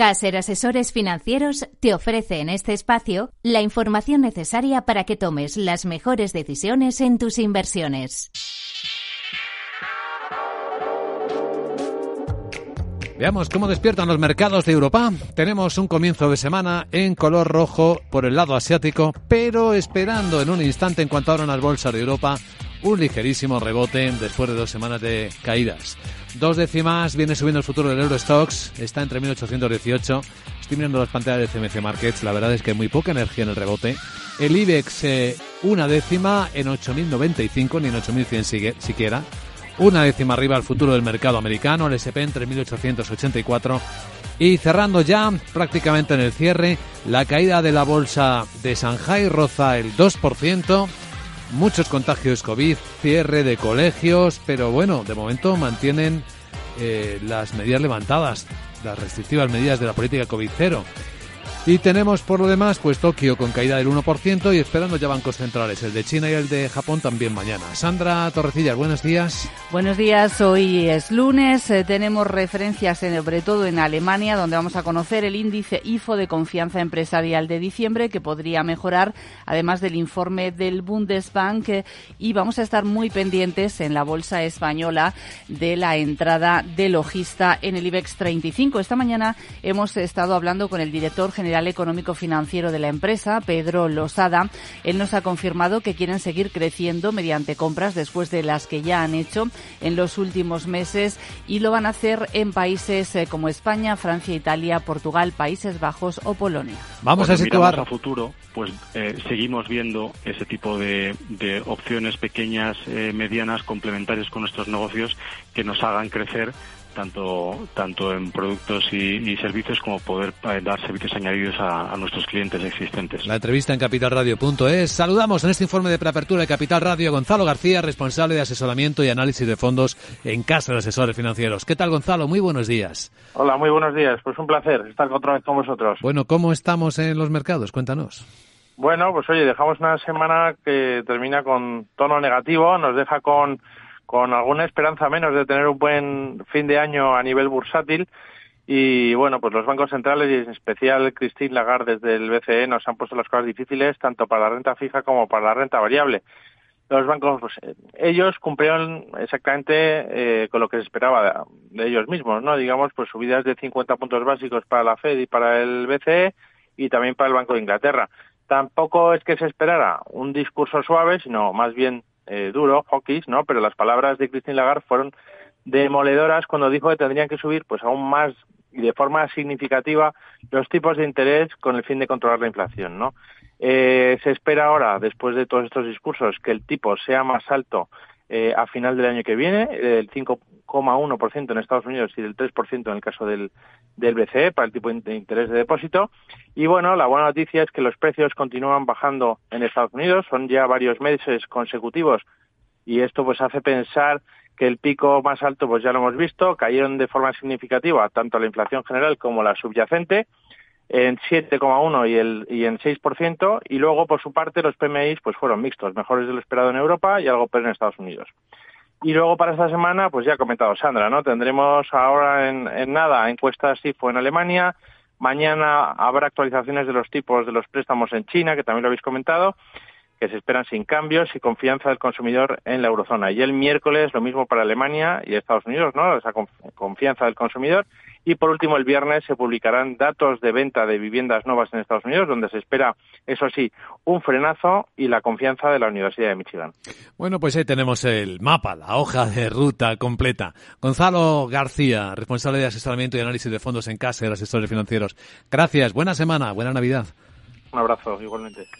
Caser Asesores Financieros te ofrece en este espacio la información necesaria para que tomes las mejores decisiones en tus inversiones. Veamos cómo despiertan los mercados de Europa. Tenemos un comienzo de semana en color rojo por el lado asiático, pero esperando en un instante en cuanto abran las bolsas de Europa un ligerísimo rebote después de dos semanas de caídas. Dos décimas viene subiendo el futuro del Eurostox, está entre 1818. Estoy mirando las pantallas de CMC Markets, la verdad es que muy poca energía en el rebote. El IBEX eh, una décima en 8095, ni en 8100 siquiera. Una décima arriba el futuro del mercado americano, el SP entre 1884 y cerrando ya prácticamente en el cierre, la caída de la bolsa de Shanghai roza el 2%, muchos contagios COVID, cierre de colegios, pero bueno, de momento mantienen eh, las medidas levantadas, las restrictivas medidas de la política COVID cero. Y tenemos por lo demás, pues Tokio con caída del 1% y esperando ya bancos centrales, el de China y el de Japón también mañana. Sandra Torrecillas, buenos días. Buenos días, hoy es lunes, eh, tenemos referencias sobre todo en Alemania, donde vamos a conocer el índice IFO de confianza empresarial de diciembre, que podría mejorar, además del informe del Bundesbank, eh, y vamos a estar muy pendientes en la bolsa española de la entrada de logista en el IBEX 35. Esta mañana hemos estado hablando con el director general económico financiero de la empresa, Pedro Losada. Él nos ha confirmado que quieren seguir creciendo mediante compras después de las que ya han hecho en los últimos meses y lo van a hacer en países eh, como España, Francia, Italia, Portugal, Países Bajos o Polonia. Vamos a situar a futuro, pues eh, seguimos viendo ese tipo de, opciones pequeñas, eh, medianas, complementarias con nuestros negocios que nos hagan crecer tanto, tanto en productos y, servicios como poder eh, dar servicios añadidos a, nuestros clientes existentes. La entrevista en capitalradio.es. Saludamos en este informe de preapertura de Capital Radio a Gonzalo García, responsable de asesoramiento y análisis de fondos en Casa de Asesores Financieros. ¿Qué tal, Gonzalo? Muy buenos días. Hola, muy buenos días. Pues un placer estar otra vez con vosotros. Bueno, ¿cómo estamos en los mercados? Cuéntanos. Bueno, pues oye, dejamos una semana que termina con tono negativo, nos deja con con alguna esperanza menos de tener un buen fin de año a nivel bursátil. Y bueno, pues los bancos centrales y en especial Christine Lagarde desde el BCE nos han puesto las cosas difíciles tanto para la renta fija como para la renta variable. Los bancos, pues ellos cumplieron exactamente eh, con lo que se esperaba de, ellos mismos, ¿no? Digamos, pues subidas de 50 puntos básicos para la Fed y para el BCE y también para el Banco de Inglaterra. Tampoco es que se esperara un discurso suave, sino más bien eh, duro, hawkish, ¿no? Pero las palabras de Christine Lagarde fueron demoledoras cuando dijo que tendrían que subir pues aún más y de forma significativa los tipos de interés con el fin de controlar la inflación, ¿no? Eh, se espera ahora, después de todos estos discursos, que el tipo sea más alto eh, a final del año que viene, el 5,1% en Estados Unidos y del 3% en el caso del, del BCE para el tipo de interés de depósito. Y bueno, la buena noticia es que los precios continúan bajando en Estados Unidos, son ya varios meses consecutivos y esto pues hace pensar que el pico más alto pues ya lo hemos visto, cayeron de forma significativa tanto la inflación general como la subyacente en 7,1 y, el, y en 6%, y luego, por su parte, los PMIs pues fueron mixtos, mejores de lo esperado en Europa y algo peor en Estados Unidos. Y luego para esta semana, pues ya ha comentado Sandra, ¿no? Tendremos ahora en, en nada encuestas SIFO en Alemania, mañana habrá actualizaciones de los tipos de los préstamos en China, que también lo habéis comentado, que se esperan sin cambios y confianza del consumidor en la eurozona. Y el miércoles lo mismo para Alemania y Estados Unidos, ¿no? Esa confianza del consumidor. Y por último, el viernes se publicarán datos de venta de viviendas nuevas en Estados Unidos, donde se espera, eso sí, un frenazo y la confianza de la Universidad de Michigan. Bueno, pues ahí tenemos el mapa, la hoja de ruta completa. Gonzalo García, responsable de asesoramiento y análisis de fondos en casa de los asesores financieros. Gracias, buena semana, buena Navidad. Un abrazo, igualmente.